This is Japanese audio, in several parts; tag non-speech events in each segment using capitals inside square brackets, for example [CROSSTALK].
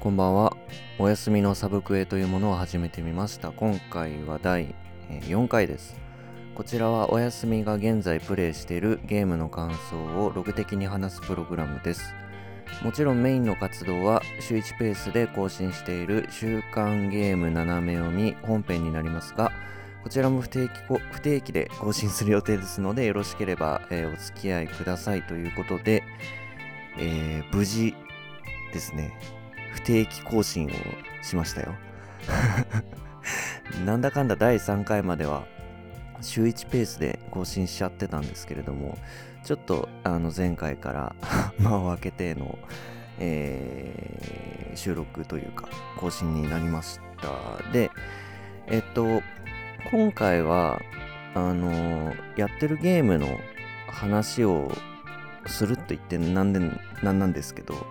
こんばんは。お休みのサブクエというものを始めてみました。今回は第4回です。こちらはお休みが現在プレイしているゲームの感想をログ的に話すプログラムです。もちろんメインの活動は週1ペースで更新している週刊ゲーム斜め読み本編になりますが、こちらも不定期不定期で更新する予定ですので、よろしければ、えー、お付き合いくださいということで、えー、無事ですね、不定期更新をしましたよ。[LAUGHS] なんだかんだ第3回までは週1ペースで更新しちゃってたんですけれどもちょっとあの前回から [LAUGHS] 間を空けての、えー、収録というか更新になりました。でえっと今回はあのやってるゲームの話をすると言ってなんでなんなんですけど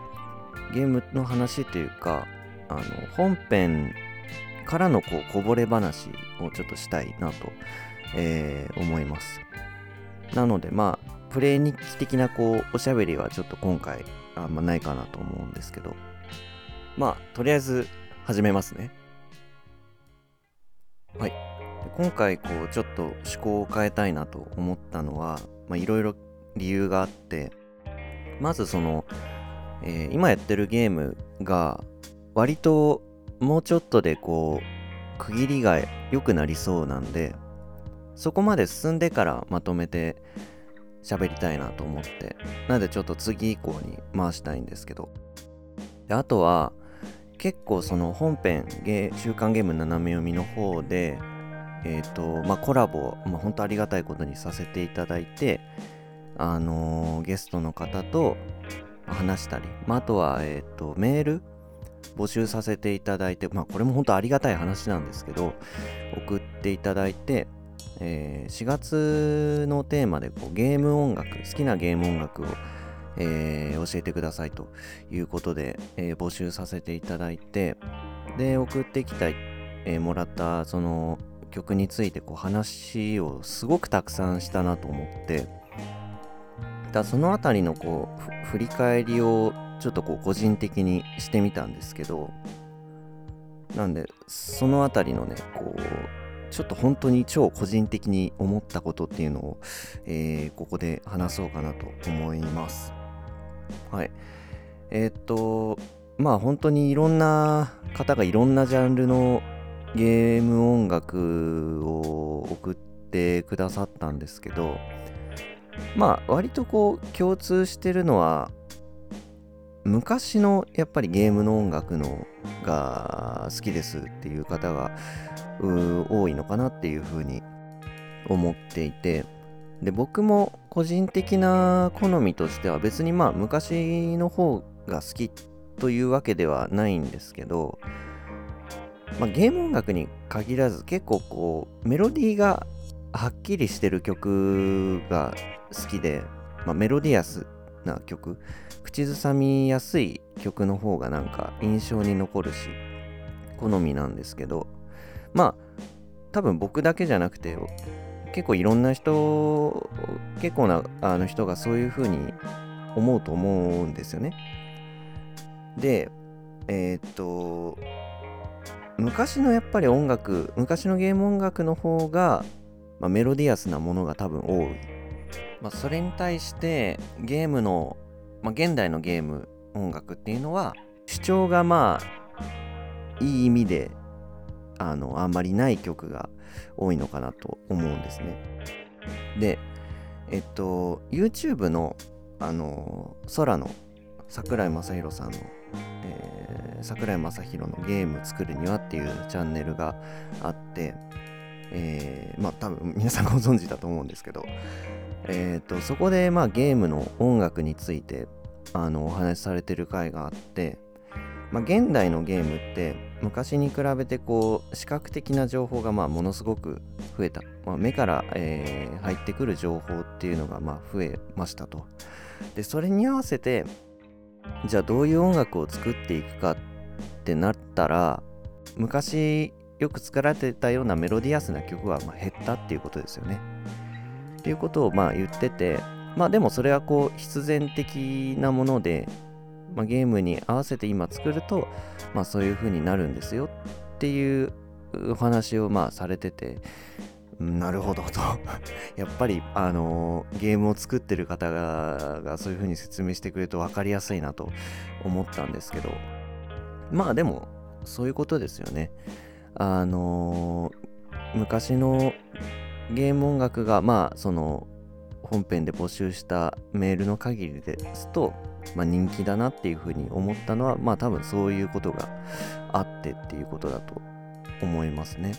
ゲームの話というかあの本編からのこうこぼれ話をちょっとしたいなと、えー、思います。なのでまあプレイ日記的なこうおしゃべりはちょっと今回あんまないかなと思うんですけど。まあとりあえず始めますね。はい。今回こうちょっと趣向を変えたいなと思ったのはいろいろ理由があってまずそのえー、今やってるゲームが割ともうちょっとでこう区切りが良くなりそうなんでそこまで進んでからまとめて喋りたいなと思ってなのでちょっと次以降に回したいんですけど。であとは結構その本編週刊ゲーム斜め読みの方でえっ、ー、とまあコラボ、まあ、本当ありがたいことにさせていただいてあのー、ゲストの方と話したり、まあ、あとは、え、ー、と、メール募集させていただいて、まあ、これも本当ありがたい話なんですけど、送っていただいて、えー、4月のテーマでこうゲーム音楽、好きなゲーム音楽を、えー、教えてくださいということで、えー、募集させていただいて、で、送ってきた、え、もらったその曲についてこう話をすごくたくさんしたなと思って、だその辺りのこう振り返りをちょっとこう個人的にしてみたんですけどなんでその辺りのねこうちょっと本当に超個人的に思ったことっていうのを、えー、ここで話そうかなと思います。はい。えー、っとまあ本当にいろんな方がいろんなジャンルのゲーム音楽を送ってくださったんですけどまあ割とこう共通してるのは昔のやっぱりゲームの音楽のが好きですっていう方が多いのかなっていうふうに思っていてで僕も個人的な好みとしては別にまあ昔の方が好きというわけではないんですけど、まあ、ゲーム音楽に限らず結構こうメロディーがはっきりしてる曲が好きで、まあ、メロディアスな曲。口ずさみやすい曲の方がなんか印象に残るし好みなんですけど。まあ多分僕だけじゃなくて結構いろんな人結構なあの人がそういう風に思うと思うんですよね。でえー、っと昔のやっぱり音楽昔のゲーム音楽の方がまあ、メロディアスなものが多分多い。まあ、それに対してゲームの、まあ、現代のゲーム音楽っていうのは主張がまあいい意味であのあんまりない曲が多いのかなと思うんですね。で、えっと、YouTube のあの空の桜井正宏さんの、桜井正宏のゲーム作るにはっていうチャンネルがあってえー、まあ多分皆さんご存知だと思うんですけど、えーと、そこでまあゲームの音楽についてあのお話しされてる回があって、まあ、現代のゲームって昔に比べてこう視覚的な情報がまあものすごく増えた、まあ、目から、えー、入ってくる情報っていうのがまあ増えましたと。でそれに合わせてじゃあどういう音楽を作っていくかってなったら昔よく作られてたようなメロディアスな曲はま減ったっていうことですよね。っていうことをまあ言っててまあでもそれはこう必然的なものでまあ、ゲームに合わせて今作ると、まあ、そういう風になるんですよ。っていうお話をまあされてて、なるほどと。[LAUGHS] やっぱり、あのー、ゲームを作ってる方がそういう風に説明してくれると分かりやすいなと思ったんですけど。まあでもそういうことですよね。あのー、昔のゲーム音楽がまあその本編で募集したメールの限りですと、まあ、人気だなっていうふうに思ったのはまあ多分そういうことがあってっていうことだと思いますね。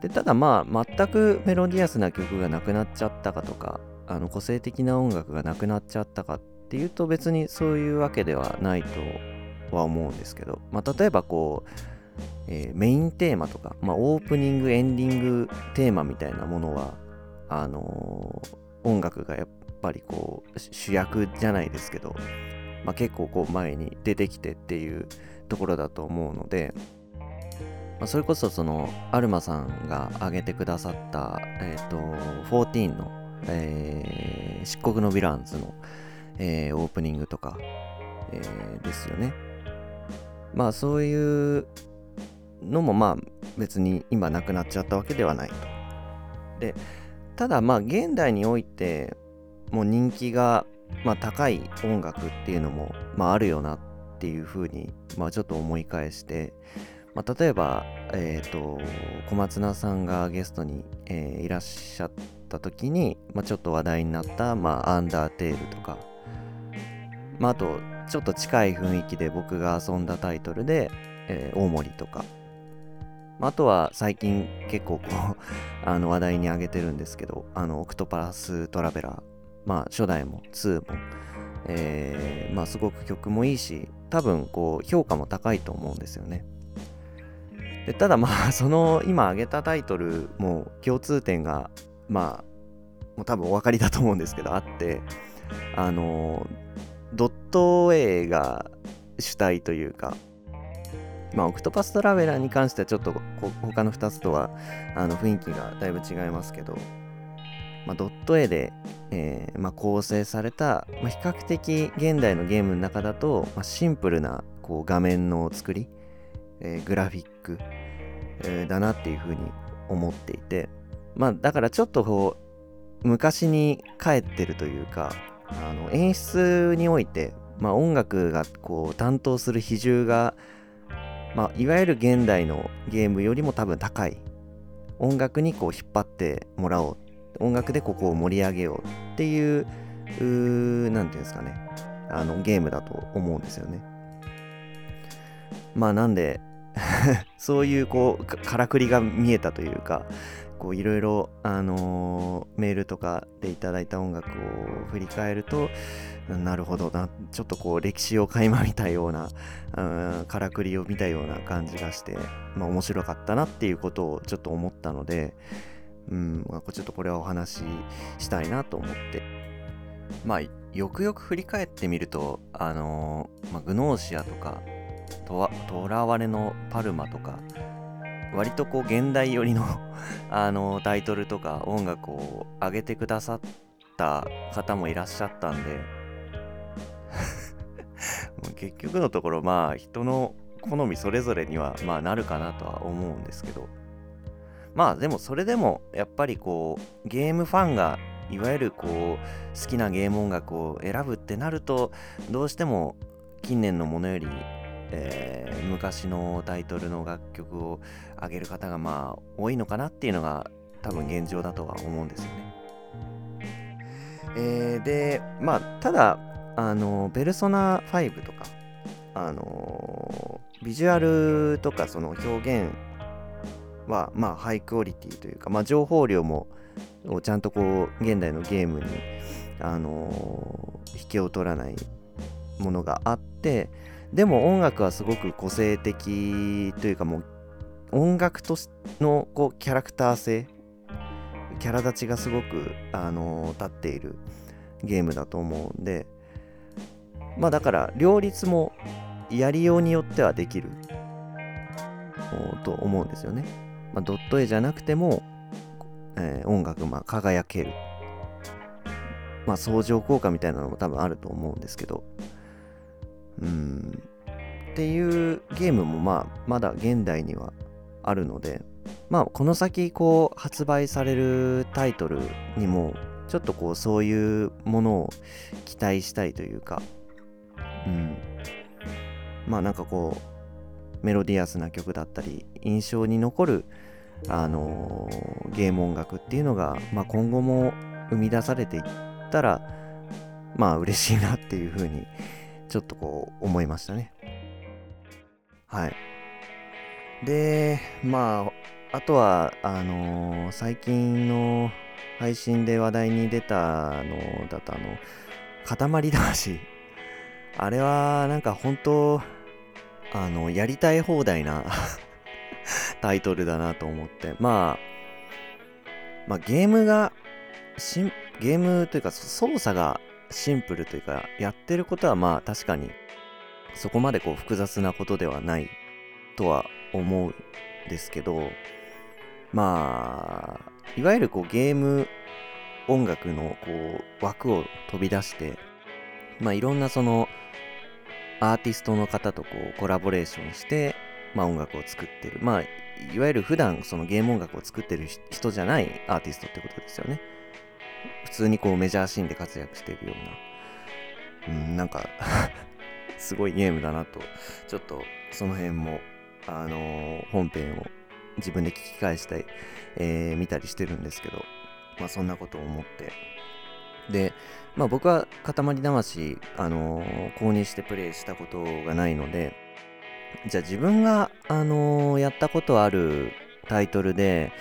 でただまあ全くメロディアスな曲がなくなっちゃったかとかあの個性的な音楽がなくなっちゃったかっていうと別にそういうわけではないとは思うんですけど、まあ、例えばこう、えー、メインテーマとか、まあ、オープニングエンディングテーマみたいなものはあのー、音楽がやっぱりこう主役じゃないですけど、まあ、結構こう前に出てきてっていうところだと思うので、まあ、それこそそのアルマさんが挙げてくださった、えっ、ー、と14の、えー、漆黒のヴィランズの、えー、オープニングとか、えー、ですよね。まあそういうのもまあ別に今なくなっちゃったわけではないと。でただまあ現代においてもう人気が、まあ、高い音楽っていうのも、まあ、あるよなっていうふうに、まあ、ちょっと思い返して、まあ、例えば、えーと、小松菜さんがゲストに、えー、いらっしゃった時に、まあ、ちょっと話題になった、まあ、アンダーテールとか、まあ、あとちょっと近い雰囲気で僕が遊んだタイトルで、えー、大森とか。あとは最近結構こう [LAUGHS] あの話題に挙げてるんですけど、あの、オクトパラストラベラー、まあ初代も2も、えー、まあすごく曲もいいし、多分こう評価も高いと思うんですよね。でただまあ [LAUGHS] その今挙げたタイトルも共通点がまあもう多分お分かりだと思うんですけどあってあのドット A が主体というかまあ、オクトパストラベラーに関してはちょっと他の2つとはあの雰囲気がだいぶ違いますけど、まあ、ドット絵で、えーまあ、構成された、まあ、比較的現代のゲームの中だと、ま、シンプルなこう画面の作り、えー、グラフィック、えー、だなっていうふうに思っていて、まあ、だからちょっとこう昔に帰ってるというかあの演出において、ま、音楽がこう担当する比重がまあ、いわゆる現代のゲームよりも多分高い。音楽にこう引っ張ってもらおう。音楽でここを盛り上げようっていう何て言うんですかね。あのゲームだと思うんですよね。まあなんで [LAUGHS] そういうこうからくりが見えたというかこういろいろ、あのー、メールとかでいただいた音楽を振り返るとなるほどなちょっとこう歴史を垣間見たようなからくりを見たような感じがして、まあ、面白かったなっていうことをちょっと思ったので、うんまあ、ちょっとこれはお話ししたいなと思って。まあよくよく振り返ってみるとあのー、まあ、グノーシアとかとらわれのパルマとか割とこう現代寄りのあのタイトルとか音楽を上げてくださった方もいらっしゃったんで。[LAUGHS] 結局のところまあ人の好みそれぞれにはまあなるかなとは思うんですけど。まあでもそれでもやっぱりこうゲームファンがいわゆるこう好きなゲーム音楽を選ぶってなるとどうしても近年のものよりえー、昔のタイトルの楽曲を上げる方がまあ多いのかなっていうのが多分現状だとは思うんですよね。えー、でまあただあのペルソナ5とかあのビジュアルとかその表現はまあハイクオリティというか、まあ、情報量もちゃんとこう現代のゲームにあの引けを取らないものがあってでも音楽はすごく個性的というかもう音楽とのこうキャラクター性キャラ立ちがすごく、あの、立っているゲームだと思うんでまあだから両立もやりようによってはできると思うんですよね。まあ、ドット絵じゃなくても、えー、音楽まあ輝ける。まあ相乗効果みたいなのも多分あると思うんですけど、うん。っていうゲームもまあまだ現代にはあるのでまあこの先こう発売されるタイトルにもちょっとこうそういうものを期待したいというかうん。まあなんかこうメロディアスな曲だったり印象に残るあのー、ゲーム音楽っていうのが、まあ、今後も生み出されていったらまあ嬉しいなっていうふうにちょっとこう思いましたね。はい。でまああとはあのー、最近の配信で話題に出たのだとあの塊魂あれはなんか本当あのやりたい放題な [LAUGHS] タイトルだなと思って。まあまあゲームがしゲームというか操作がシンプルというかやってることはまあ確かにそこまでこう複雑なことではないとは思うんですけどまあいわゆるこうゲーム音楽のこう枠を飛び出して、まあ、いろんなそのアーティストの方とこうコラボレーションして、まあ、音楽を作ってる。まあ、いわゆる普段そのゲーム音楽を作ってる人じゃないアーティストってことですよね。普通にこうメジャーシーンで活躍しているような。うん、なんか [LAUGHS] すごいゲームだなと、ちょっとその辺も、あのー、本編を自分で聞き返したり、えー、見たりしてるんですけど、まあそんなことを思って。で、まあ僕は塊魂、あのー、購入してプレイしたことがないので、じゃあ自分が、あのー、やったことあるタイトルで、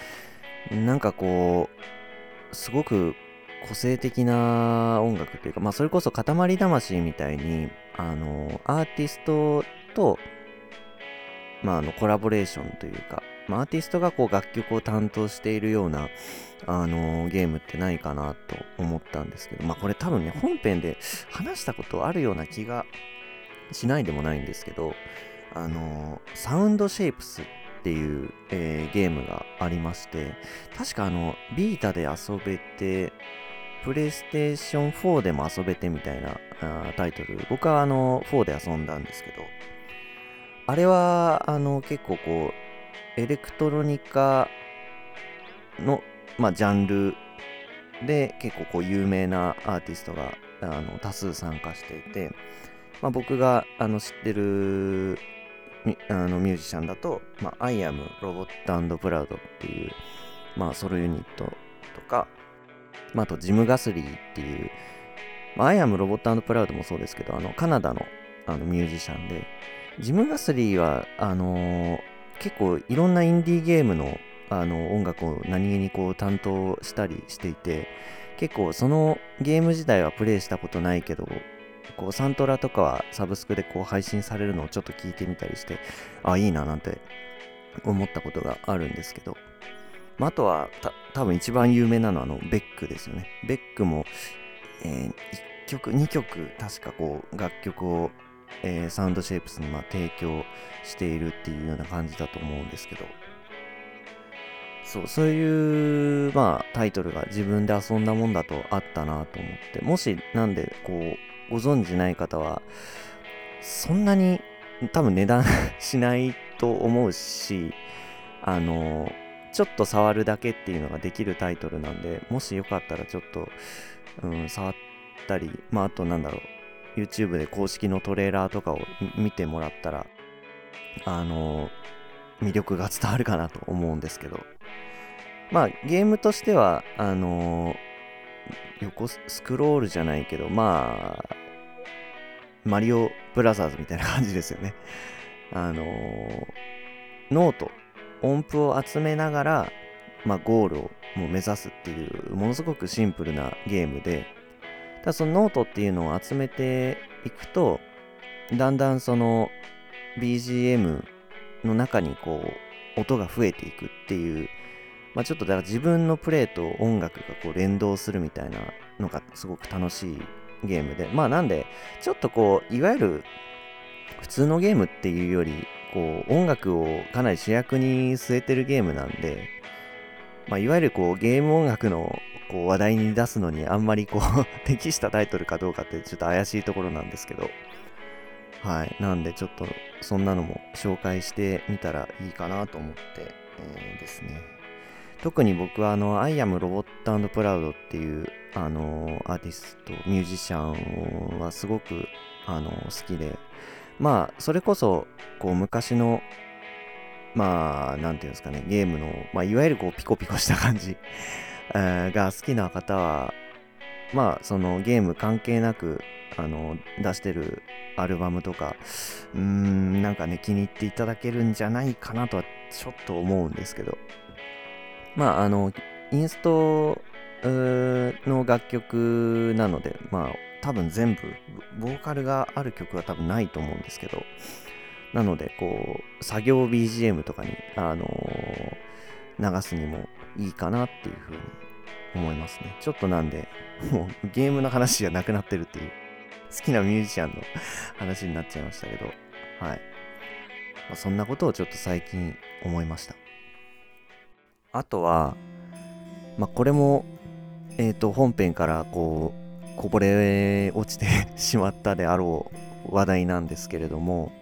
なんかこう、すごく個性的な音楽というか、まあそれこそ塊魂みたいに、あのアーティストと、まああのコラボレーションというか、まあ、アーティストがこう楽曲を担当しているような、あの、ゲームってないかなと思ったんですけど、まあこれ多分ね、本編で話したことあるような気がしないでもないんですけど、あの、サウンドシェイプスっていう、えー、ゲームがありまして、確かあの、ビータで遊べて、プレイステーション4でも遊べてみたいなあタイトル、僕はあの、4で遊んだんですけど、あれは、あの、結構こう、エレクトロニカの、まあ、ジャンルで結構こう有名なアーティストがあの多数参加していて、まあ、僕があの知ってるあのミュージシャンだと、まあ、I am Robot and Proud っていう、まあ、ソロユニットとか、まあ、あとジム・ガスリーっていう、まあ、I am Robot and Proud もそうですけどあのカナダのあのミュージシャンでジム・ガスリーはあのー、結構いろんなインディーゲームのあの音楽を何気にこう担当したりしていて結構そのゲーム自体はプレイしたことないけどこうサントラとかはサブスクでこう配信されるのをちょっと聞いてみたりしてあいいななんて思ったことがあるんですけど、まあ、あとはた多分一番有名なのはあのベックですよね。ベックも、えー、1曲2曲確かこう楽曲をえー、サウンドシェイプスにまあ提供しているっていうような感じだと思うんですけど。そうそういう、まあ、タイトルが自分で遊んだもんだとあったなと思って。もしなんでこうご存知ない方はそんなに多分値段 [LAUGHS] しないと思うしあのちょっと触るだけっていうのができるタイトルなんでもしよかったらちょっと、うん、触ったりまああとなんだろう YouTube で公式のトレーラーとかを見てもらったら、あの魅力が伝わるかなと思うんですけど、まあ、ゲームとしては、あの横スクロールじゃないけど、まあ、マリオブラザーズみたいな感じですよね。あのノート、音符を集めながら、まあ、ゴールをもう目指すっていう、ものすごくシンプルなゲームで、ただそのノートっていうのを集めていくとだんだんその BGM の中にこう音が増えていくっていう、まあ、ちょっとだから自分のプレイと音楽がこう連動するみたいなのがすごく楽しいゲームでまあなんでちょっとこういわゆる普通のゲームっていうよりこう音楽をかなり主役に据えてるゲームなんで、まあ、いわゆるこうゲーム音楽のこう話題に出すのにあんまりこう [LAUGHS] 適したタイトルかどうかってちょっと怪しいところなんですけどはい。なんでちょっとそんなのも紹介してみたらいいかなと思って、えー、ですね。特に僕はあの、I am Robot and Proud っていうあのアーティスト、ミュージシャンはすごくあの好きで、まあ、それこそこう昔のまあ、なんていうんですかね、ゲームの、まあ、いわゆるこうピコピコした感じ [LAUGHS] が好きな方は、まあ、そのゲーム関係なく、あの、出してるアルバムとか、うーん、なんかね、気に入っていただけるんじゃないかなとはちょっと思うんですけど、まあ、あの、インストの楽曲なので、まあ、多分全部、ボーカルがある曲は多分ないと思うんですけど、なので、こう、作業 BGM とかに、あのー、流すにもいいかなっていうふうに思いますね。ちょっとなんで、もうゲームの話じゃなくなってるっていう、好きなミュージシャンの話になっちゃいましたけど、はい。まあ、そんなことをちょっと最近思いました。あとは、まあ、これも、えっ、ー、と、本編からこう、こぼれ落ちてしまったであろう話題なんですけれども、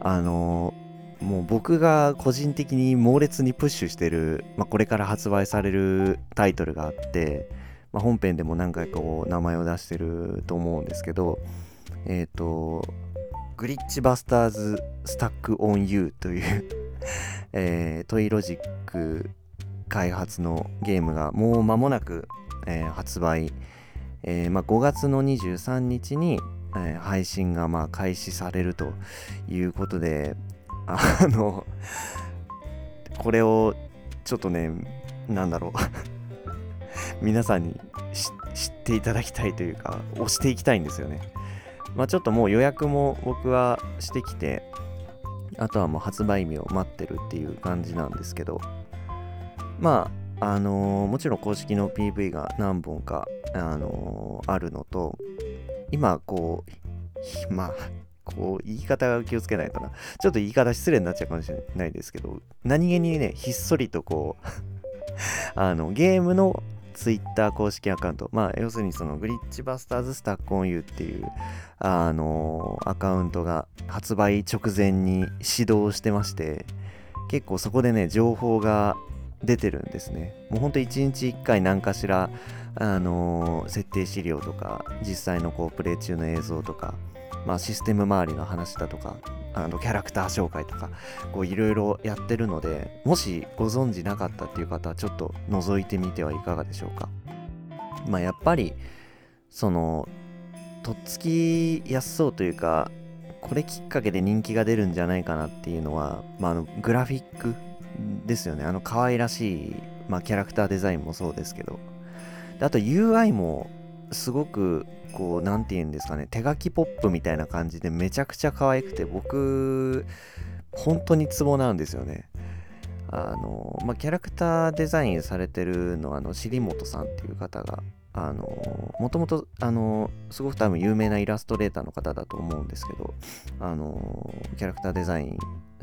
あのもう僕が個人的に猛烈にプッシュしてる、まあ、これから発売されるタイトルがあって、まあ、本編でも何回かこう名前を出してると思うんですけどえっ、ー、とグリッチバスターズスタックオンユーという [LAUGHS] えー、トイロジック開発のゲームがもう間もなく、えー、発売、えーまあ、5月の23日にえー、配信がまあ開始されるということで、あ [LAUGHS] の、これをちょっとね、なんだろう [LAUGHS] 皆さんに知っていただきたいというか、押していきたいんですよね。まあちょっともう予約も僕はしてきて、あとはもう発売日を待ってるっていう感じなんですけど、まあ、のー、もちろん公式の PV が何本か、あのー、あるのと、今、こう、まあ、こう、言い方が気をつけないとな。ちょっと言い方失礼になっちゃうかもしれないですけど、何気にね、ひっそりとこう [LAUGHS] あの、ゲームの Twitter 公式アカウント、まあ、要するにそのグリッチバスターズスタックオンユーっていう、あのアカウントが発売直前に始動してまして、結構そこでね、情報が出てるんですね。もうほんと1日1回何かしら、あのー、設定資料とか、実際のこうプレイ中の映像とか、まあ、システム周りの話だとか、あのキャラクター紹介とか、いろいろやってるので、もしご存知なかったっていう方はちょっと覗いてみてはいかがでしょうか。まあやっぱり、その、とっつきやすそうというか、これきっかけで人気が出るんじゃないかなっていうのは、まあ、あのグラフィックですよね。あの可愛らしい、まあ、キャラクターデザインもそうですけど。あと UI もすごくこう、なんて言うんですかね、手書きポップみたいな感じでめちゃくちゃ可愛くて、僕、本当にツボなんですよね。あの、まあ、キャラクターデザインされてるのは、あの、尻本さんっていう方があのもともとあのすごく多分有名なイラストレーターの方だと思うんですけどあのキャラクターデザイン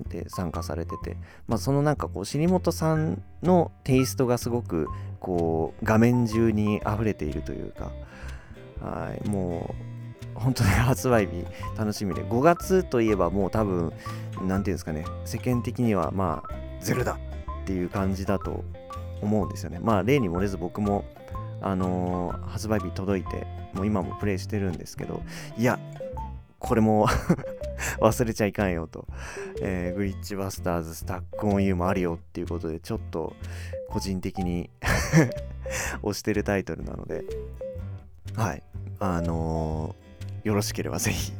で参加されてて、まあ、そのなんかこう尻本さんのテイストがすごくこう画面中に溢れているというかはいもう本当に発売日楽しみで5月といえばもう多分何て言うんですかね世間的にはまあゼルダっていう感じだと思うんですよね。まあ例に漏れず僕もあのー、発売日届いて、もう今もプレイしてるんですけど、いや、これも [LAUGHS] 忘れちゃいかんよと、えー、グリッチバスターズスタックオンユーもあるよっていうことで、ちょっと個人的に [LAUGHS] 推してるタイトルなので、はい、あのー、よろしければ [LAUGHS] ぜひ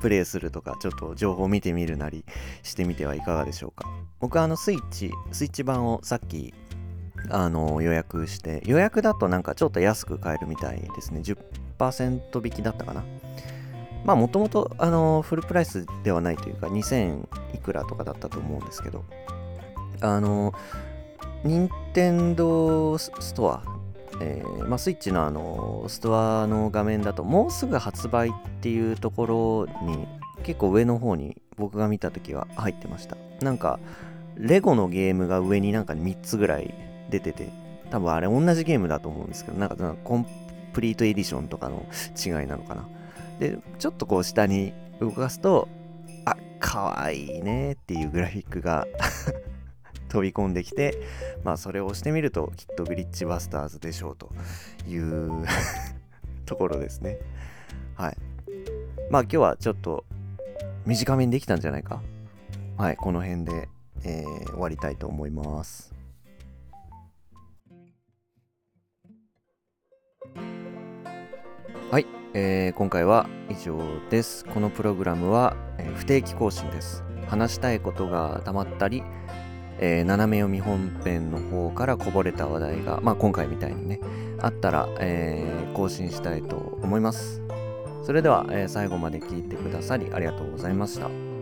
プレイするとか、ちょっと情報を見てみるなりしてみてはいかがでしょうか。僕はあのスイッチ、スイッチ版をさっきあの予約して、予約だとなんかちょっと安く買えるみたいですね。10%引きだったかな。まあもともとフルプライスではないというか2000いくらとかだったと思うんですけど、あの、任天堂ストア、えー、まあ、スイッチのあのストアの画面だともうすぐ発売っていうところに結構上の方に僕が見た時は入ってました。なんかレゴのゲームが上になんか3つぐらい出てて、多分あれ同じゲームだと思うんですけど、なんかコンプリートエディションとかの違いなのかな。で、ちょっとこう下に動かすとあかわいいねっていうグラフィックが [LAUGHS] 飛び込んできてまあそれを押してみるときっとグリッチバスターズでしょうという [LAUGHS] ところですね。はい。まあ今日はちょっと短めにできたんじゃないか。はいこの辺で、えー、終わりたいと思います。はい、えー、今回は以上です。このプログラムは、えー、不定期更新です。話したいことがたまったりえー、斜め読み本編の方からこぼれた話題が、まあ、今回みたいにねあったら、えー、更新したいと思います。それでは、えー、最後まで聞いてくださりありがとうございました。